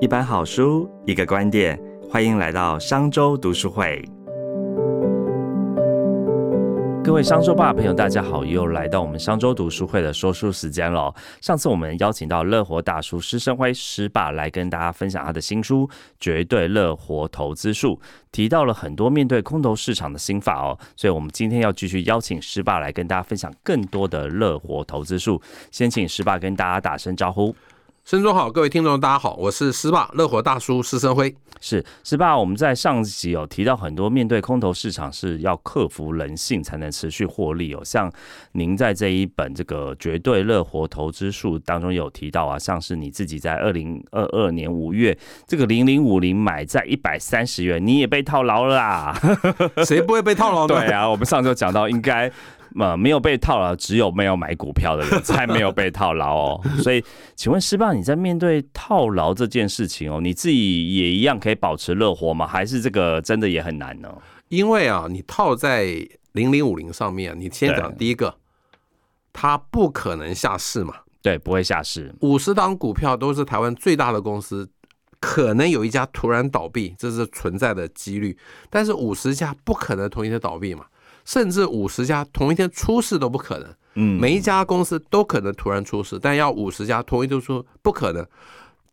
一本好书，一个观点，欢迎来到商周读书会。各位商周吧朋友，大家好，又来到我们商周读书会的说书时间了。上次我们邀请到乐活大叔施生辉施爸来跟大家分享他的新书《绝对乐活投资术》，提到了很多面对空头市场的心法哦。所以，我们今天要继续邀请施爸来跟大家分享更多的乐活投资术。先请施爸跟大家打声招呼。深中好，各位听众，大家好，我是施爸乐活大叔施生辉。是施爸，我们在上集有提到很多，面对空头市场是要克服人性才能持续获利哦。像您在这一本这个绝对乐活投资术当中有提到啊，像是你自己在二零二二年五月这个零零五零买在一百三十元，你也被套牢了啊。谁不会被套牢呢？对啊，我们上周讲到应该。呃，没有被套牢，只有没有买股票的人才没有被套牢哦。所以，请问师爸，你在面对套牢这件事情哦，你自己也一样可以保持乐活吗？还是这个真的也很难呢？因为啊，你套在零零五零上面，你先讲第一个，它不可能下市嘛？对，不会下市。五十档股票都是台湾最大的公司，可能有一家突然倒闭，这是存在的几率。但是五十家不可能同一天倒闭嘛？甚至五十家同一天出事都不可能，嗯，每一家公司都可能突然出事，但要五十家同一天出不可能。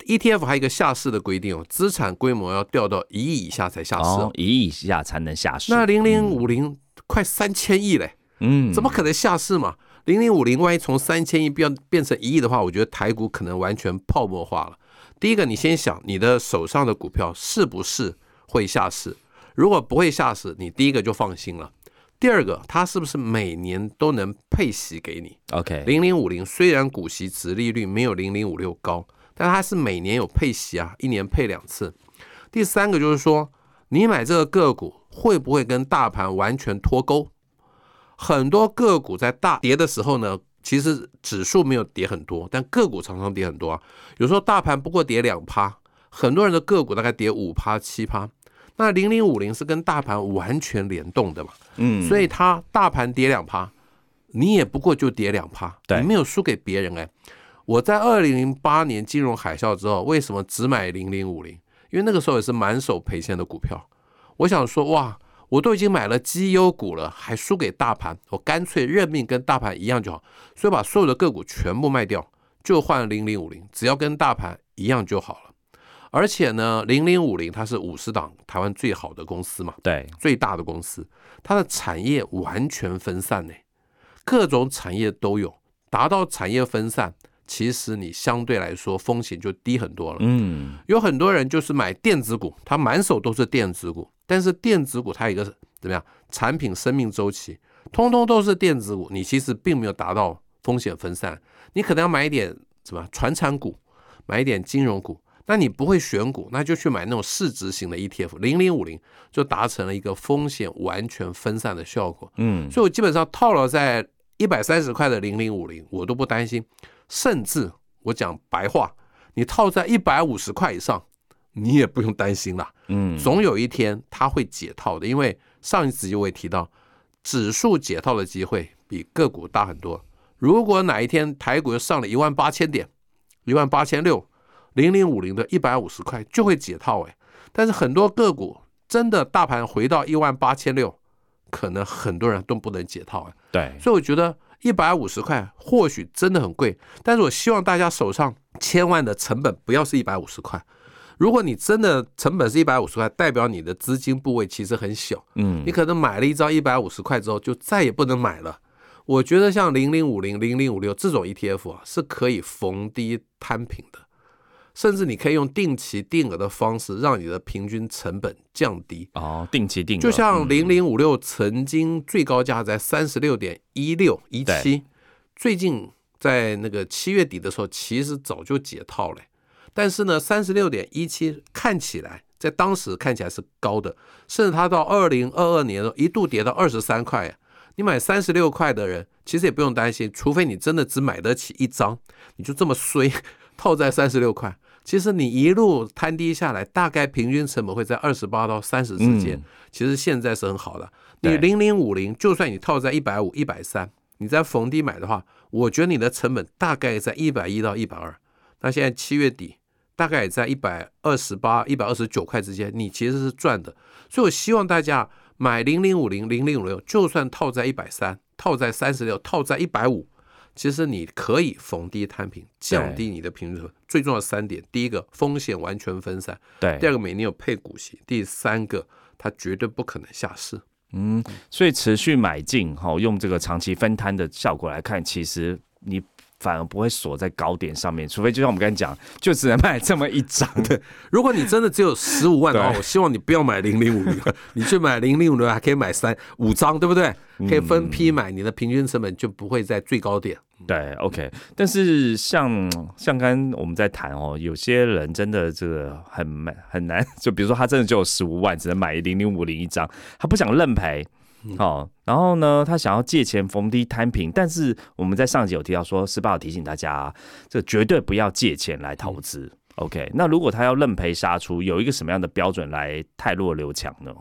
ETF 还有一个下市的规定哦，资产规模要掉到一亿以下才下市，一亿以下才能下市。那零零五零快三千亿嘞，嗯，怎么可能下市嘛？零零五零万一从三千亿变变成一亿的话，我觉得台股可能完全泡沫化了。第一个，你先想你的手上的股票是不是会下市？如果不会下市，你第一个就放心了。第二个，它是不是每年都能配息给你？OK，零零五零虽然股息值利率没有零零五六高，但它是每年有配息啊，一年配两次。第三个就是说，你买这个个股会不会跟大盘完全脱钩？很多个股在大跌的时候呢，其实指数没有跌很多，但个股常常跌很多啊。有时候大盘不过跌两趴，很多人的个股大概跌五趴七趴。那零零五零是跟大盘完全联动的嘛？嗯，所以它大盘跌两趴，你也不过就跌两趴，你，没有输给别人哎。我在二零零八年金融海啸之后，为什么只买零零五零？因为那个时候也是满手赔钱的股票。我想说，哇，我都已经买了绩优股了，还输给大盘，我干脆认命跟大盘一样就好。所以把所有的个股全部卖掉，就换零零五零，只要跟大盘一样就好了。而且呢，零零五零它是五十档台湾最好的公司嘛，对，最大的公司，它的产业完全分散呢，各种产业都有，达到产业分散，其实你相对来说风险就低很多了。嗯，有很多人就是买电子股，他满手都是电子股，但是电子股它有一个怎么样，产品生命周期，通通都是电子股，你其实并没有达到风险分散，你可能要买一点什么传产股，买一点金融股。那你不会选股，那就去买那种市值型的 ETF，零零五零就达成了一个风险完全分散的效果。嗯，所以我基本上套牢在一百三十块的零零五零，我都不担心。甚至我讲白话，你套在一百五十块以上，你也不用担心了。嗯，总有一天它会解套的，因为上一次就会提到，指数解套的机会比个股大很多。如果哪一天台股又上了一万八千点，一万八千六。零零五零的一百五十块就会解套哎，但是很多个股真的大盘回到一万八千六，可能很多人都不能解套哎。对，所以我觉得一百五十块或许真的很贵，但是我希望大家手上千万的成本不要是一百五十块。如果你真的成本是一百五十块，代表你的资金部位其实很小，嗯，你可能买了一张一百五十块之后就再也不能买了。我觉得像零零五零、零零五六这种 ETF 啊，是可以逢低摊平的。甚至你可以用定期定额的方式，让你的平均成本降低。哦，定期定额，就像零零五六曾经最高价在三十六点一六一七，最近在那个七月底的时候，其实早就解套了。但是呢，三十六点一七看起来在当时看起来是高的，甚至它到二零二二年一度跌到二十三块。你买三十六块的人，其实也不用担心，除非你真的只买得起一张，你就这么衰 套在三十六块。其实你一路摊低下来，大概平均成本会在二十八到三十之间。其实现在是很好的。你零零五零，就算你套在一百五、一百三，你在逢低买的话，我觉得你的成本大概在一百一到一百二。那现在七月底大概也在一百二十八、一百二十九块之间，你其实是赚的。所以我希望大家买零零五零、零零五六，就算套在一百三、套在三十六、套在一百五，其实你可以逢低摊平，降低你的平均最重要的三点：第一个，风险完全分散；对，第二个，每年有配股息；第三个，它绝对不可能下市。嗯，所以持续买进哈，用这个长期分摊的效果来看，其实你。反而不会锁在高点上面，除非就像我们刚才讲，就只能买这么一张。对，如果你真的只有十五万的话，我希望你不要买零零五零，你去买零零五零还可以买三五张，对不对？可以分批买，你的平均成本就不会在最高点。对，OK。但是像像刚我们在谈哦，有些人真的这个很很难，就比如说他真的就有十五万，只能买零零五零一张，他不想认赔。好，然后呢，他想要借钱逢低摊平，但是我们在上集有提到说，十八有提醒大家，这绝对不要借钱来投资。OK，那如果他要认赔杀出，有一个什么样的标准来太弱留强呢？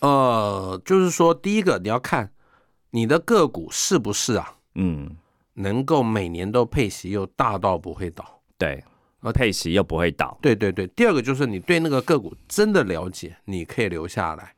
呃，就是说，第一个你要看你的个股是不是啊，嗯，能够每年都配息又大到不会倒，对，而配息又不会倒，对对对。第二个就是你对那个个股真的了解，你可以留下来。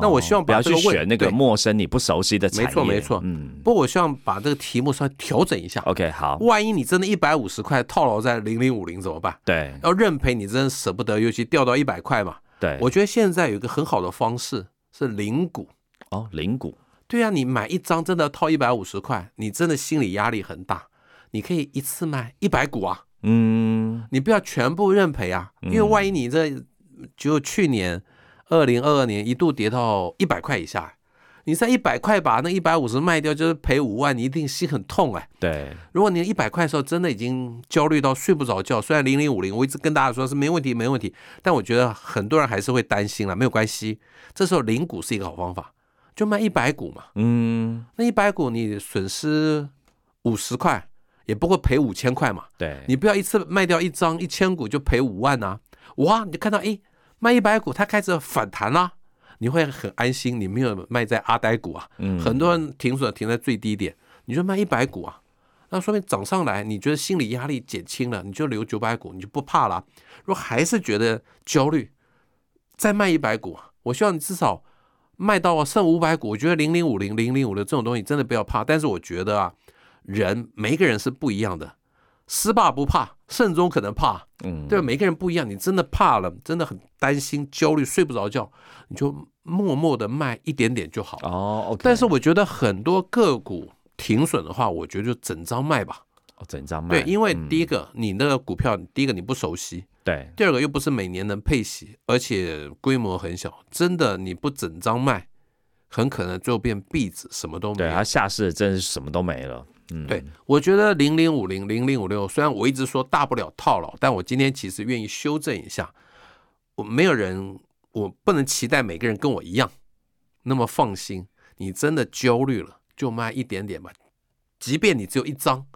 那我希望不要去选那个陌生你不熟悉的产业。没错没错，嗯。不过我希望把这个题目稍微调整一下。OK，好。万一你真的一百五十块套牢在零零五零怎么办？对，要认赔你真的舍不得，尤其掉到一百块嘛。对，我觉得现在有一个很好的方式是零股。哦，零股。对呀，你买一张真的套一百五十块，你真的心理压力很大。你可以一次卖一百股啊。嗯。你不要全部认赔啊，因为万一你这就去年。二零二二年一度跌到一百块以下，你在一百块把那一百五十卖掉，就是赔五万，你一定心很痛哎。对，如果你一百块的时候真的已经焦虑到睡不着觉，虽然零零五零我一直跟大家说是没问题没问题，但我觉得很多人还是会担心了。没有关系，这时候零股是一个好方法，就卖一百股嘛。嗯，那一百股你损失五十块，也不会赔五千块嘛。对，你不要一次卖掉一张一千股就赔五万呐。哇，你就看到哎。卖一百股，它开始反弹啦，你会很安心。你没有卖在阿呆股啊，很多人停损停在最低点，你就卖一百股啊，那说明涨上来，你觉得心理压力减轻了，你就留九百股，你就不怕了。如果还是觉得焦虑，再卖一百股，我希望你至少卖到剩五百股。我觉得零零五零、零零五的这种东西真的不要怕，但是我觉得啊，人每一个人是不一样的。失败不怕，慎终可能怕，嗯，对吧？每个人不一样，你真的怕了，真的很担心、焦虑、睡不着觉，你就默默的卖一点点就好哦。但是我觉得很多个股停损的话，我觉得就整张卖吧。哦，整张卖。对，因为第一个，你那个股票，第一个你不熟悉，对；第二个又不是每年能配息，而且规模很小，真的你不整张卖，很可能最后变壁纸，什么都没。对，它下市真是什么都没了。嗯，对，我觉得零零五零零零五六，虽然我一直说大不了套牢，但我今天其实愿意修正一下。我没有人，我不能期待每个人跟我一样那么放心。你真的焦虑了，就卖一点点吧。即便你只有一张，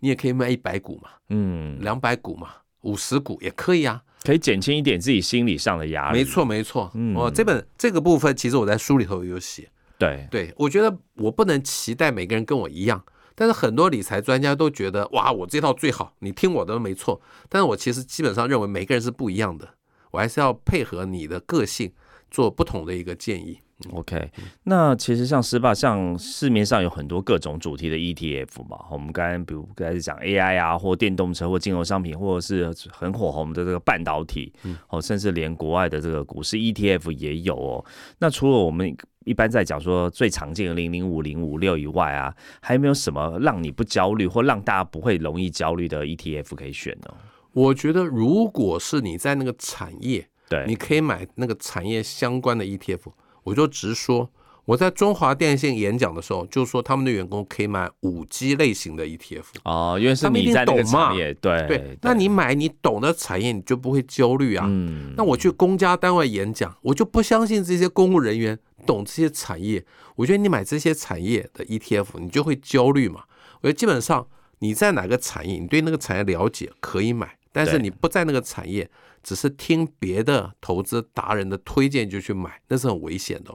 你也可以卖一百股嘛，嗯，两百股嘛，五十股也可以啊，可以减轻一点自己心理上的压力。没错，没错。哦，这本这个部分其实我在书里头有写。对，对我觉得我不能期待每个人跟我一样。但是很多理财专家都觉得，哇，我这套最好，你听我的没错。但是我其实基本上认为每个人是不一样的，我还是要配合你的个性做不同的一个建议。OK，那其实像失霸，像市面上有很多各种主题的 ETF 嘛，我们刚刚比如刚才讲 AI 啊，或电动车，或金融商品，或者是很火红的这个半导体，哦，甚至连国外的这个股市 ETF 也有哦。那除了我们一般在讲说最常见的零零五零五六以外啊，还有没有什么让你不焦虑或让大家不会容易焦虑的 ETF 可以选呢？我觉得，如果是你在那个产业，对，你可以买那个产业相关的 ETF。我就直说，我在中华电信演讲的时候，就说他们的员工可以买五 G 类型的 ETF 哦，因为是你在那个产业，对对。那你买你懂的产业，你就不会焦虑啊。嗯。那我去公家单位演讲，我就不相信这些公务人员懂这些产业。我觉得你买这些产业的 ETF，你就会焦虑嘛。我觉得基本上你在哪个产业，你对那个产业了解可以买，但是你不在那个产业。只是听别的投资达人的推荐就去买，那是很危险的。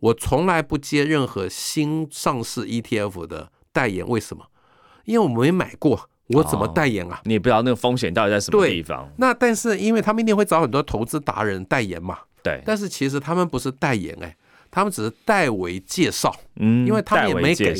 我从来不接任何新上市 ETF 的代言，为什么？因为我没买过，我怎么代言啊？你也不知道那个风险到底在什么地方。那但是因为他们一定会找很多投资达人代言嘛。对。但是其实他们不是代言哎，他们只是代为介绍。嗯。因为他们也没给，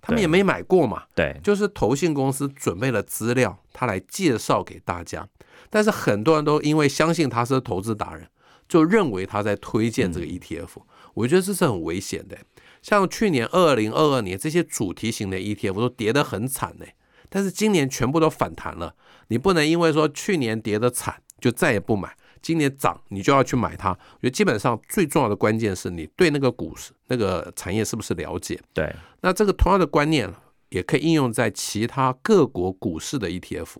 他们也没买过嘛。对。就是投信公司准备了资料，他来介绍给大家。但是很多人都因为相信他是投资达人，就认为他在推荐这个 ETF。我觉得这是很危险的。像去年二零二二年这些主题型的 ETF 都跌得很惨呢，但是今年全部都反弹了。你不能因为说去年跌得惨就再也不买，今年涨你就要去买它。我觉得基本上最重要的关键是你对那个股市、那个产业是不是了解？对。那这个同样的观念也可以应用在其他各国股市的 ETF。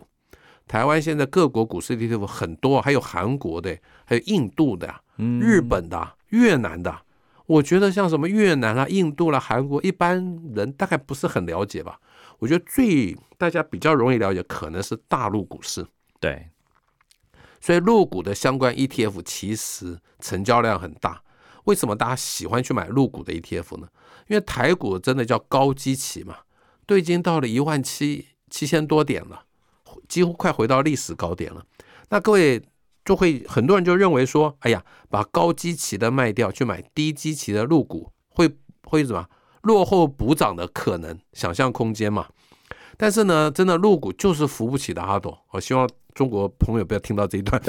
台湾现在各国股市 ETF 很多，还有韩国的，还有印度的，日本的，越南的。我觉得像什么越南啦、印度啦、韩国，一般人大概不是很了解吧。我觉得最大家比较容易了解，可能是大陆股市。对，所以陆股的相关 ETF 其实成交量很大。为什么大家喜欢去买陆股的 ETF 呢？因为台股真的叫高基期嘛，都已经到了一万七七千多点了，几乎快回到历史高点了。那各位。就会很多人就认为说，哎呀，把高基期的卖掉去买低基期的入股，会会什么落后补涨的可能想象空间嘛？但是呢，真的入股就是扶不起的阿斗。我希望中国朋友不要听到这一段。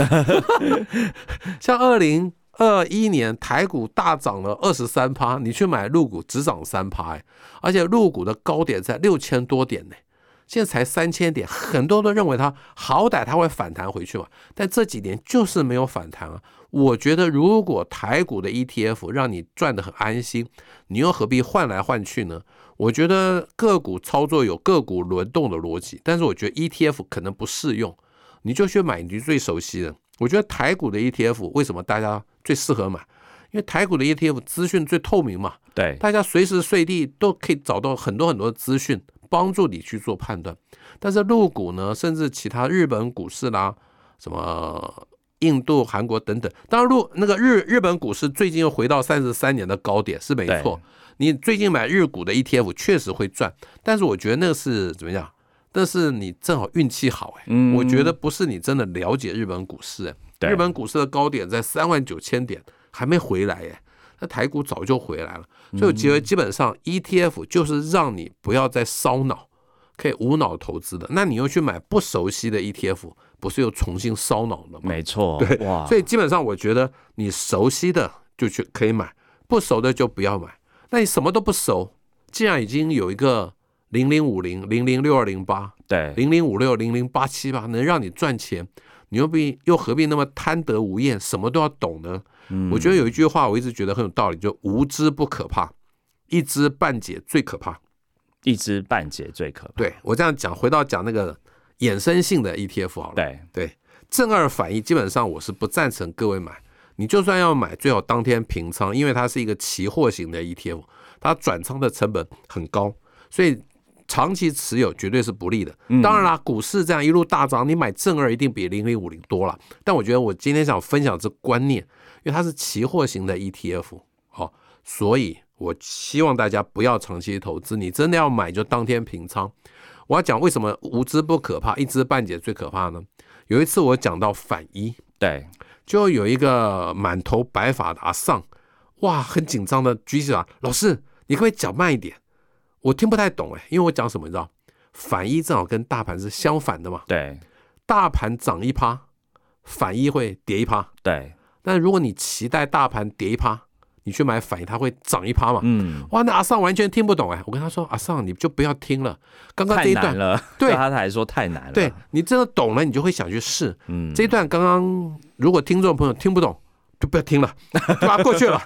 像二零二一年台股大涨了二十三趴，你去买入股只涨三趴，而且入股的高点在六千多点呢。现在才三千点，很多都认为它好歹它会反弹回去嘛，但这几年就是没有反弹啊。我觉得如果台股的 ETF 让你赚得很安心，你又何必换来换去呢？我觉得个股操作有个股轮动的逻辑，但是我觉得 ETF 可能不适用，你就去买你最熟悉的。我觉得台股的 ETF 为什么大家最适合买？因为台股的 ETF 资讯最透明嘛，对，大家随时随地都可以找到很多很多的资讯。帮助你去做判断，但是入股呢，甚至其他日本股市啦，什么印度、韩国等等，当然入那个日日本股市最近又回到三十三年的高点是没错。你最近买日股的 ETF 确实会赚，但是我觉得那个是怎么样？但是你正好运气好哎，我觉得不是你真的了解日本股市哎。日本股市的高点在三万九千点，还没回来哎。那台股早就回来了，所以我觉得基本上 ETF 就是让你不要再烧脑，可以无脑投资的。那你又去买不熟悉的 ETF，不是又重新烧脑了吗？没错，对，所以基本上我觉得你熟悉的就去可以买，不熟的就不要买。那你什么都不熟，既然已经有一个零零五零、零零六二零八、对，零零五六、零零八七八能让你赚钱，你又必又何必那么贪得无厌，什么都要懂呢？我觉得有一句话我一直觉得很有道理，就无知不可怕，一知半解最可怕。一知半解最可怕。对我这样讲，回到讲那个衍生性的 ETF 好了。对对，正二反一，基本上我是不赞成各位买。你就算要买，最好当天平仓，因为它是一个期货型的 ETF，它转仓的成本很高，所以长期持有绝对是不利的。当然啦，股市这样一路大涨，你买正二一定比零零五零多了。但我觉得我今天想分享这观念。因为它是期货型的 ETF，好，所以我希望大家不要长期投资。你真的要买，就当天平仓。我要讲为什么无知不可怕，一知半解最可怕呢？有一次我讲到反一，对，就有一个满头白发的阿尚，哇，很紧张的举起来，老师，你可不可以讲慢一点？我听不太懂哎，因为我讲什么你知道？反一正好跟大盘是相反的嘛，对，大盘涨一趴，反一会跌一趴，对。但如果你期待大盘跌一趴，你去买反应，它会涨一趴嘛？嗯，哇，那阿尚完全听不懂哎！我跟他说，阿尚，你就不要听了，刚刚这一段了，对他来说太难了。对你真的懂了，你就会想去试。嗯，这一段刚刚如果听众朋友听不懂，就不要听了，就把它过去了。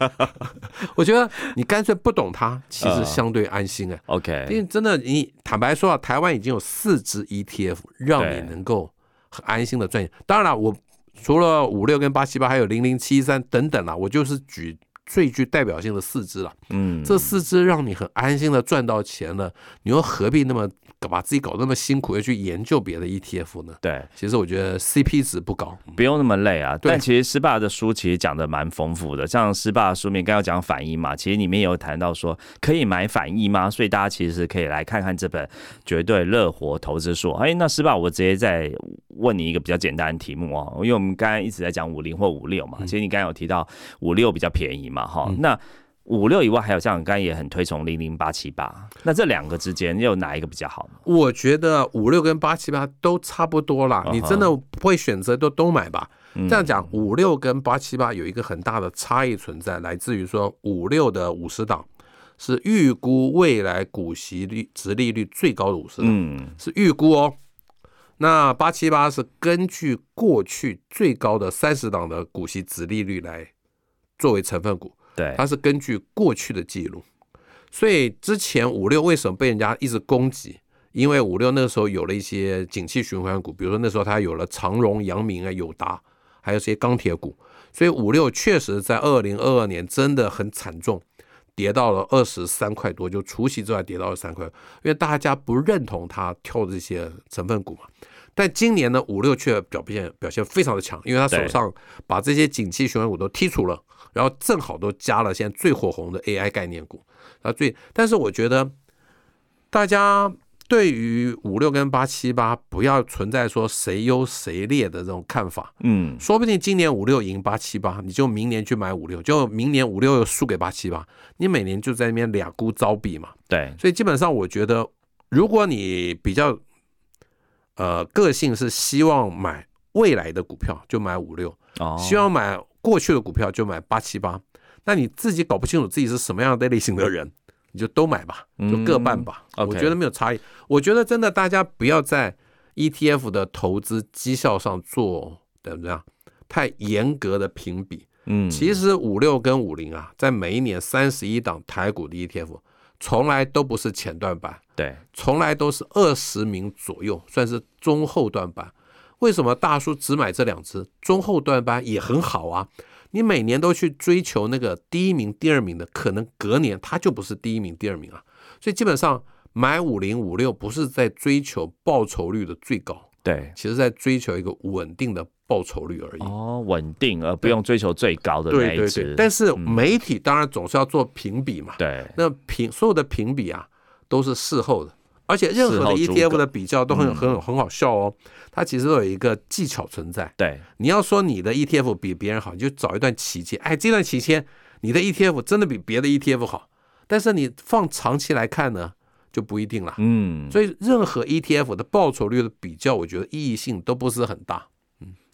我觉得你干脆不懂它，其实相对安心哎。OK，因为真的，你坦白说啊，台湾已经有四只 ETF 让你能够很安心的赚钱。当然了，我。除了五六跟八七八，还有零零七三等等啦，我就是举最具代表性的四只了。嗯，这四只让你很安心的赚到钱了，你又何必那么？把自己搞那么辛苦，要去研究别的 ETF 呢？对，其实我觉得 CP 值不高，不用那么累啊。但其实施霸的书其实讲的蛮丰富的，像施霸的书面刚要讲反应嘛，其实里面有谈到说可以买反应吗？所以大家其实可以来看看这本《绝对乐活投资书》。哎，那施霸，我直接再问你一个比较简单的题目哦，因为我们刚刚一直在讲五零或五六嘛，其实你刚刚有提到五六比较便宜嘛，哈，那。五六以外，还有像刚才也很推崇零零八七八，那这两个之间又哪一个比较好呢？我觉得五六跟八七八都差不多啦。你真的不会选择都都买吧？这样讲，五六跟八七八有一个很大的差异存在，来自于说五六的五十档是预估未来股息率、值利率最高的五十档，是预估哦。那八七八是根据过去最高的三十档的股息值利率来作为成分股。对，它是根据过去的记录，所以之前五六为什么被人家一直攻击？因为五六那个时候有了一些景气循环股，比如说那时候它有了长荣、阳明啊、友达，还有些钢铁股，所以五六确实在二零二二年真的很惨重，跌到了二十三块多，就除夕之外跌到了三块，因为大家不认同它跳这些成分股嘛。但今年呢，五六却表现表现非常的强，因为他手上把这些景气循环股都剔除了。然后正好都加了现在最火红的 AI 概念股，啊最，但是我觉得大家对于五六跟八七八不要存在说谁优谁劣的这种看法，嗯，说不定今年五六赢八七八，你就明年去买五六，就明年五六又输给八七八，你每年就在那边两股招比嘛，对，所以基本上我觉得，如果你比较呃个性是希望买未来的股票，就买五六，哦，希望买。过去的股票就买八七八，那你自己搞不清楚自己是什么样的类型的人，你就都买吧，就各半吧。我觉得没有差异。我觉得真的大家不要在 ETF 的投资绩效上做怎么样太严格的评比。嗯，其实五六跟五零啊，在每一年三十一档台股的 ETF，从来都不是前段板，对，从来都是二十名左右，算是中后段班。为什么大叔只买这两只中后段班也很好啊？你每年都去追求那个第一名、第二名的，可能隔年他就不是第一名、第二名啊。所以基本上买五零五六不是在追求报酬率的最高，对，其实在追求一个稳定的报酬率而已。哦，稳定而不用追求最高的那一只。但是媒体当然总是要做评比嘛，对，那评所有的评比啊都是事后的。而且任何的 ETF 的比较都很很很好笑哦，它其实都有一个技巧存在。对，你要说你的 ETF 比别人好，你就找一段期间，哎，这段期间你的 ETF 真的比别的 ETF 好，但是你放长期来看呢，就不一定了。嗯，所以任何 ETF 的报酬率的比较，我觉得意义性都不是很大。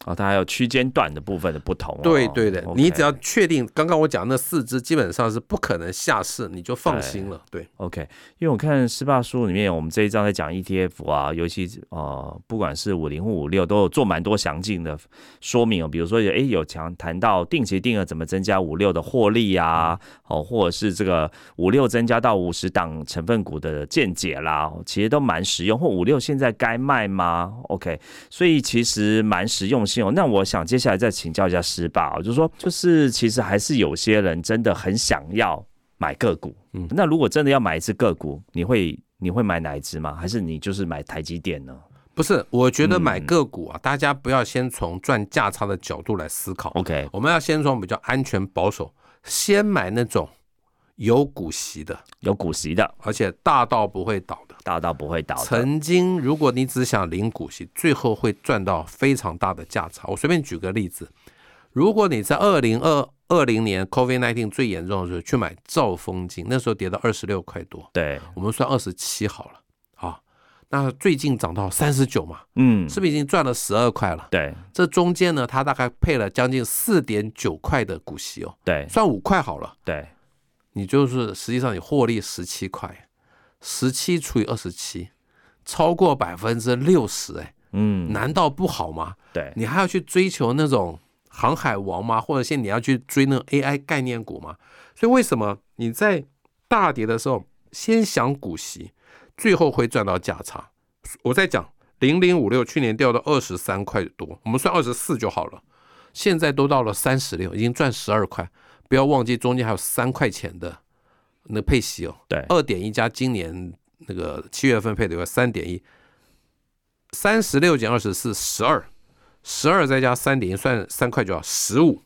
啊，它还有区间段的部分的不同。对对的，你只要确定刚刚我讲那四只基本上是不可能下市，你就放心了。对，OK。因为我看四霸书里面，我们这一章在讲 ETF 啊，尤其呃，不管是五零或五六，都有做蛮多详尽的说明哦。比如说有哎有强谈到定期定额怎么增加五六的获利啊，哦，或者是这个五六增加到五十档成分股的见解啦，其实都蛮实用。或五六现在该卖吗？OK，所以其实蛮实用。那我想接下来再请教一下施霸，就是说，就是其实还是有些人真的很想要买个股，嗯，那如果真的要买一只个股，你会你会买哪一只吗？还是你就是买台积电呢？不是，我觉得买个股啊，大家不要先从赚价差的角度来思考，OK，我们要先从比较安全保守，先买那种有股息的，有股息的，而且大到不会倒的。大到不会倒。曾经，如果你只想领股息，最后会赚到非常大的价差。我随便举个例子，如果你在二零二二零年 COVID nineteen 最严重的时候去买兆丰金，那时候跌到二十六块多，对，我们算二十七好了。啊。那最近涨到三十九嘛，嗯，是不是已经赚了十二块了？对，这中间呢，它大概配了将近四点九块的股息哦，对，算五块好了，对，你就是实际上你获利十七块。十七除以二十七，超过百分之六十，哎，嗯，难道不好吗？对，你还要去追求那种航海王吗？或者现在你要去追那种 AI 概念股吗？所以为什么你在大跌的时候先想股息，最后会赚到价差？我在讲零零五六去年掉到二十三块多，我们算二十四就好了，现在都到了三十六，已经赚十二块。不不要忘记中间还有三块钱的那配息哦。对，二点一加今年那个七月份配的有三点一，三十六减二十四十二，十二再加三点一算三块就要十五，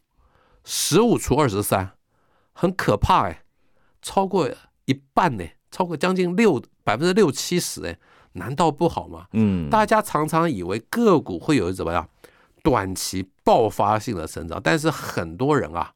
十五除二十三，很可怕哎，超过一半呢，超过将近六百分之六七十哎，难道不好吗？嗯，大家常常以为个股会有怎么样短期爆发性的成长，但是很多人啊，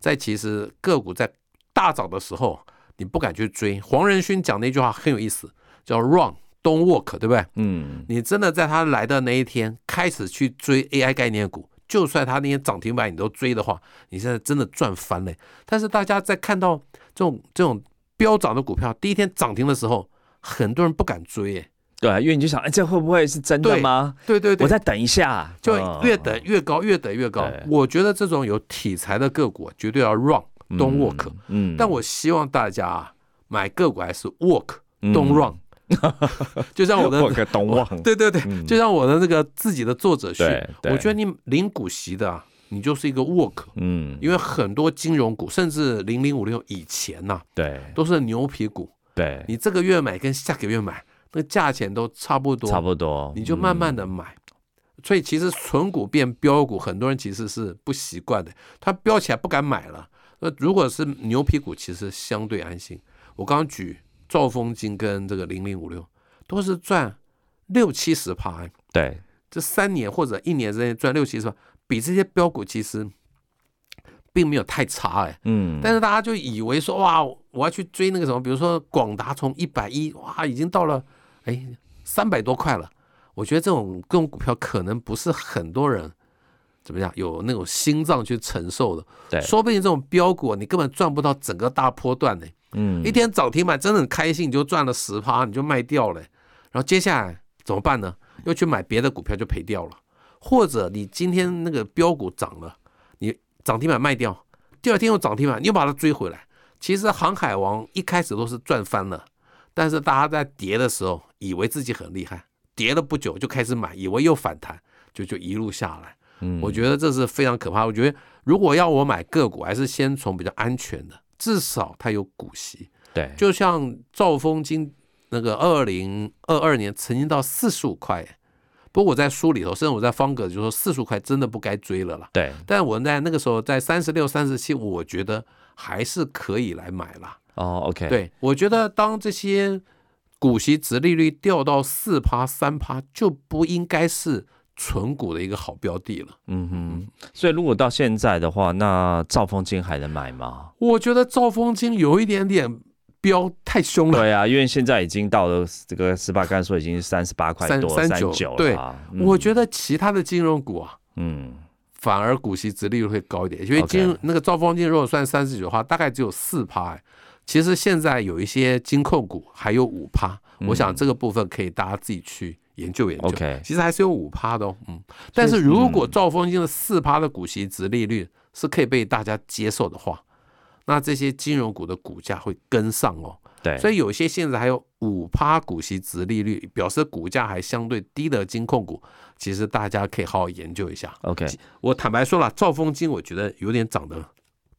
在其实个股在大涨的时候，你不敢去追。黄仁勋讲那句话很有意思，叫 “run don't walk”，对不对？嗯，你真的在他来的那一天开始去追 AI 概念股，就算他那些涨停板你都追的话，你现在真的赚翻了。但是大家在看到这种这种飙涨的股票第一天涨停的时候，很多人不敢追，哎。对，因为你就想，哎，这会不会是真的吗？对对对，我再等一下，就越等越高，越等越高。我觉得这种有题材的个股绝对要 run，don't walk。嗯，但我希望大家啊，买个股还是 walk，don't run。就像我的 don't walk，对对对，就像我的那个自己的作者序，我觉得你领股息的，啊你就是一个 walk。嗯，因为很多金融股，甚至零零五六以前呐，对，都是牛皮股。对，你这个月买跟下个月买。那价钱都差不多，差不多，你就慢慢的买。所以其实纯股变标股，很多人其实是不习惯的，他标起来不敢买了。那如果是牛皮股，其实相对安心。我刚刚举兆丰金跟这个零零五六，都是赚六七十趴。对，这三年或者一年之内赚六七十趴，比这些标股其实并没有太差哎。嗯。但是大家就以为说哇，我要去追那个什么，比如说广达从一百一哇，已经到了。哎，三百多块了，我觉得这种这种股票可能不是很多人怎么样有那种心脏去承受的。对，说不定这种标股你根本赚不到整个大波段呢。嗯，一天涨停板真的很开心，你就赚了十趴，你就卖掉了。然后接下来怎么办呢？又去买别的股票就赔掉了。或者你今天那个标股涨了，你涨停板卖掉，第二天又涨停板，你又把它追回来。其实航海王一开始都是赚翻了。但是大家在跌的时候，以为自己很厉害，跌了不久就开始买，以为又反弹，就就一路下来。嗯，我觉得这是非常可怕。我觉得如果要我买个股，还是先从比较安全的，至少它有股息。对，就像兆丰金那个二零二二年曾经到四十五块，不过我在书里头，甚至我在方格就说四十五块真的不该追了啦。对，但我在那个时候在三十六、三十七，我觉得还是可以来买了。哦，OK，对我觉得当这些股息值利率掉到四趴三趴，就不应该是纯股的一个好标的了。嗯哼，所以如果到现在的话，那兆丰金还能买吗？我觉得兆丰金有一点点标太凶了。对啊，因为现在已经到了这个十八，刚说已经是三十八块多，三九。对，我觉得其他的金融股啊，嗯，反而股息值利率会高一点，因为金那个兆丰金如果算三十九的话，大概只有四趴。其实现在有一些金控股还有五趴，我想这个部分可以大家自己去研究研究。OK，其实还是有五趴的哦，嗯。但是如果兆丰金的四趴的股息值利率是可以被大家接受的话，那这些金融股的股价会跟上哦。对，所以有些现在还有五趴股息值利率，表示股价还相对低的金控股，其实大家可以好好研究一下。OK，我坦白说了，兆丰金我觉得有点涨得。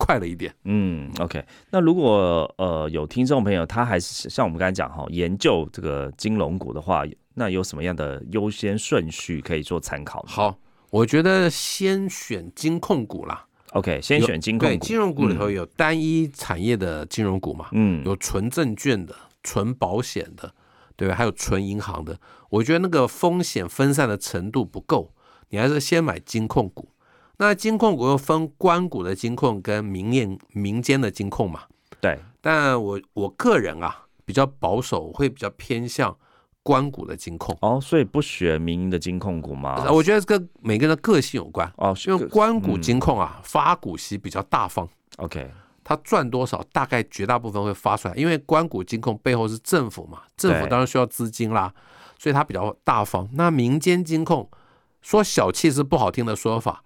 快了一点，嗯，OK。那如果呃有听众朋友，他还是像我们刚才讲哈，研究这个金融股的话，那有什么样的优先顺序可以做参考？好，我觉得先选金控股啦。OK，先选金控股。金融股里头有单一产业的金融股嘛？嗯，有纯证券的、纯保险的，对吧？还有纯银行的。我觉得那个风险分散的程度不够，你还是先买金控股。那金控股又分官股的金控跟民营民间的金控嘛？对，但我我个人啊比较保守，会比较偏向官股的金控。哦，所以不选民营的金控股吗？我觉得跟每个人的个性有关。哦，因为官股金控啊发股息比较大方。OK，他赚多少，大概绝大部分会发出来，因为官股金控背后是政府嘛，政府当然需要资金啦，所以它比较大方。那民间金控说小气是不好听的说法。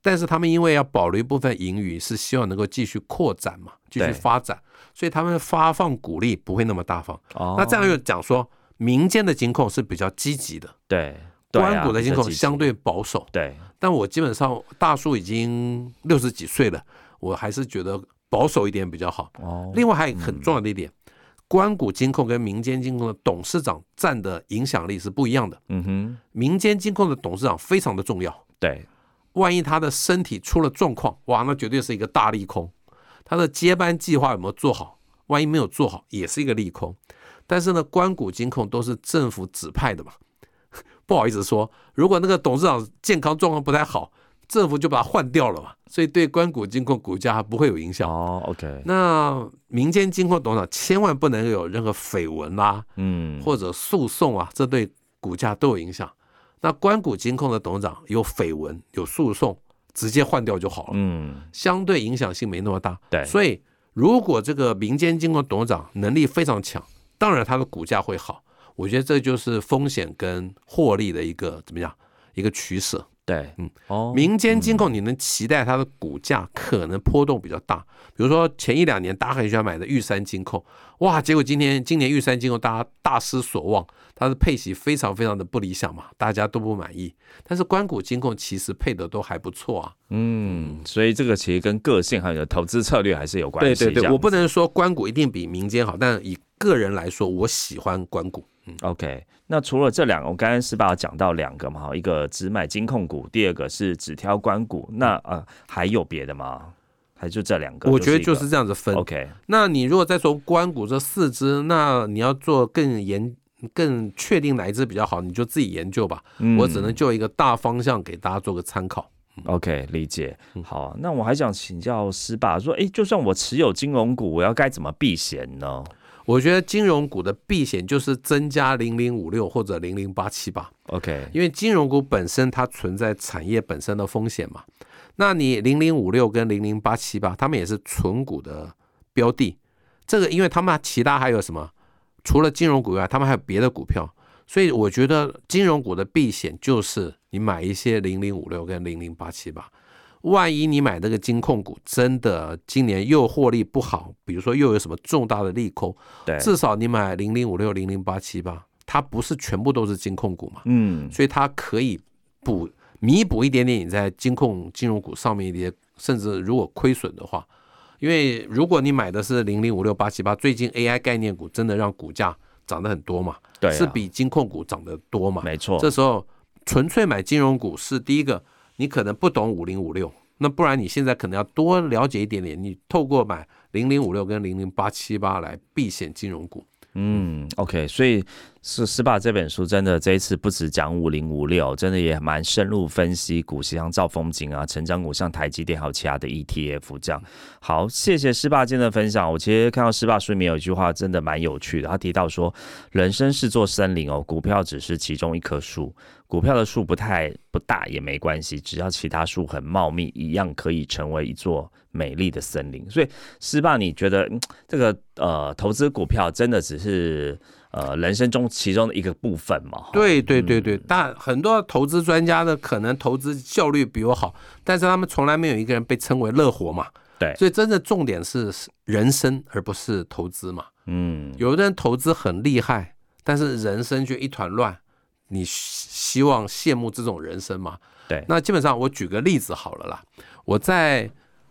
但是他们因为要保留一部分盈余，是希望能够继续扩展嘛，继续发展，所以他们发放鼓励不会那么大方。那这样又讲说，民间的金控是比较积极的，对，关谷的金控相对保守。对，但我基本上大叔已经六十几岁了，我还是觉得保守一点比较好。哦，另外还有很重要的一点，关谷金控跟民间金控的董事长占的影响力是不一样的。嗯哼，民间金控的董事长非常的重要。对，万一他的身体出了状况，哇，那绝对是一个大利空。他的接班计划有没有做好？万一没有做好，也是一个利空。但是呢，关谷金控都是政府指派的嘛，不好意思说，如果那个董事长健康状况不太好，政府就把他换掉了嘛，所以对关谷金控股价不会有影响。哦，OK。那民间金控董事长千万不能有任何绯闻啦，嗯，或者诉讼啊，这对股价都有影响。那关谷金控的董事长有绯闻、有诉讼，直接换掉就好了，嗯，相对影响性没那么大。对，所以如果这个民间金控董事长能力非常强。当然，它的股价会好，我觉得这就是风险跟获利的一个怎么样一个取舍。对，嗯，哦，民间金控你能期待它的股价可能波动比较大，比如说前一两年大家很喜欢买的玉山金控，哇，结果今天今年玉山金控大家大失所望，它的配息非常非常的不理想嘛，大家都不满意。但是关谷金控其实配的都还不错啊，嗯，所以这个其实跟个性还有投资策略还是有关系。对对对，我不能说关谷一定比民间好，但以个人来说，我喜欢关谷。OK，那除了这两个，我刚刚是把讲到两个嘛，一个只买金控股，第二个是只挑关股，那呃还有别的吗？还就这两个？我觉得就是这样子分。OK，那你如果再从关股这四只，那你要做更严、更确定哪一只比较好，你就自己研究吧。我只能就一个大方向给大家做个参考。OK，理解。好，那我还想请教师爸说，哎，就算我持有金融股，我要该怎么避险呢？我觉得金融股的避险就是增加零零五六或者零零八七八，OK，因为金融股本身它存在产业本身的风险嘛。那你零零五六跟零零八七八，他们也是纯股的标的。这个因为他们其他还有什么？除了金融股以外，他们还有别的股票，所以我觉得金融股的避险就是你买一些零零五六跟零零八七八。万一你买这个金控股真的今年又获利不好，比如说又有什么重大的利空，对，至少你买零零五六零零八七八，它不是全部都是金控股嘛，嗯，所以它可以补弥补一点点你在金控金融股上面一些，甚至如果亏损的话，因为如果你买的是零零五六八七八，最近 AI 概念股真的让股价涨得很多嘛，对，是比金控股涨得多嘛，没错，这时候纯粹买金融股是第一个。你可能不懂五零五六，那不然你现在可能要多了解一点点。你透过买零零五六跟零零八七八来避险金融股。嗯，OK，所以是斯巴这本书真的这一次不止讲五零五六，真的也蛮深入分析股市，像兆丰金啊、成长股，像台积电还有其他的 ETF 这样。好，谢谢施霸今天的分享。我其实看到施霸书里面有一句话，真的蛮有趣的。他提到说，人生是座森林哦，股票只是其中一棵树。股票的树不太不大也没关系，只要其他树很茂密，一样可以成为一座美丽的森林。所以，师爸，你觉得这个呃，投资股票真的只是呃人生中其中的一个部分嘛？对对对对，但很多投资专家的可能投资效率比我好，但是他们从来没有一个人被称为乐活嘛。对，所以真的重点是人生，而不是投资嘛。嗯，有的人投资很厉害，但是人生却一团乱。你希望羡慕这种人生吗？对，那基本上我举个例子好了啦。我在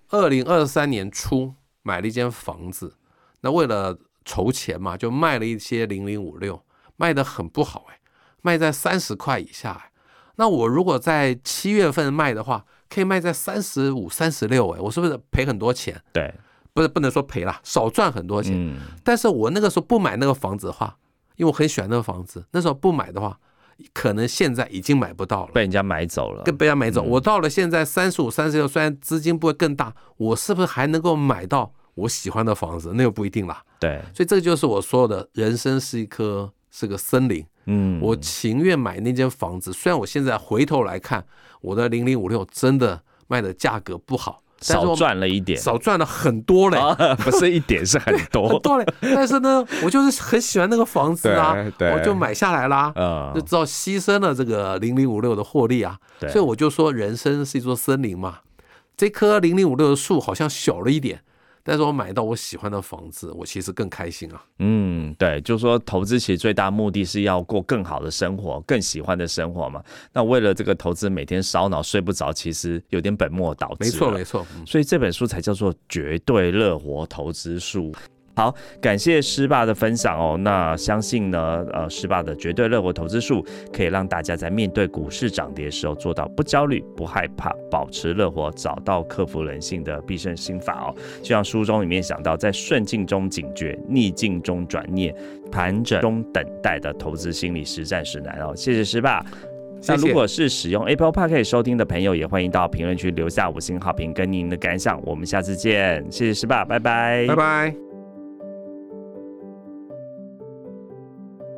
二零二三年初买了一间房子，那为了筹钱嘛，就卖了一些零零五六，卖的很不好哎，卖在三十块以下哎。那我如果在七月份卖的话，可以卖在三十五、三十六哎，我是不是赔很多钱？对，不是不能说赔了，少赚很多钱。嗯，但是我那个时候不买那个房子的话，因为我很喜欢那个房子，那时候不买的话。可能现在已经买不到了，被人家买走了，跟被人家买走。我到了现在三十五、三十六，虽然资金不会更大，我是不是还能够买到我喜欢的房子？那又不一定啦。对，所以这就是我说的，人生是一棵是个森林。嗯，我情愿买那间房子，虽然我现在回头来看，我的零零五六真的卖的价格不好。少赚了一点，少赚了很多嘞，不是一点，是很多很多嘞。但是呢，我就是很喜欢那个房子啊，我就买下来啦，就知道牺牲了这个零零五六的获利啊。所以我就说，人生是一座森林嘛，这棵零零五六的树好像小了一点，但是我买到我喜欢的房子，我其实更开心啊。嗯，对，就是说投资其实最大目的是要过更好的生活，更喜欢的生活嘛。那为了这个投资每天烧脑睡不着，其实有点本末倒置。没错，没错。所以这本书才叫做《绝对乐活投资术》。好，感谢师爸的分享哦。那相信呢，呃，师爸的绝对乐活投资术可以让大家在面对股市涨跌的时候做到不焦虑、不害怕，保持乐活，找到克服人性的必胜心法哦。就像书中里面想到，在顺境中警觉，逆境中转念，盘整中等待的投资心理实战指南哦。谢谢师爸。那如果是使用 Apple Park 可以收听的朋友，也欢迎到评论区留下五星好评跟您的感想。我们下次见，谢谢师爸，拜拜，拜拜。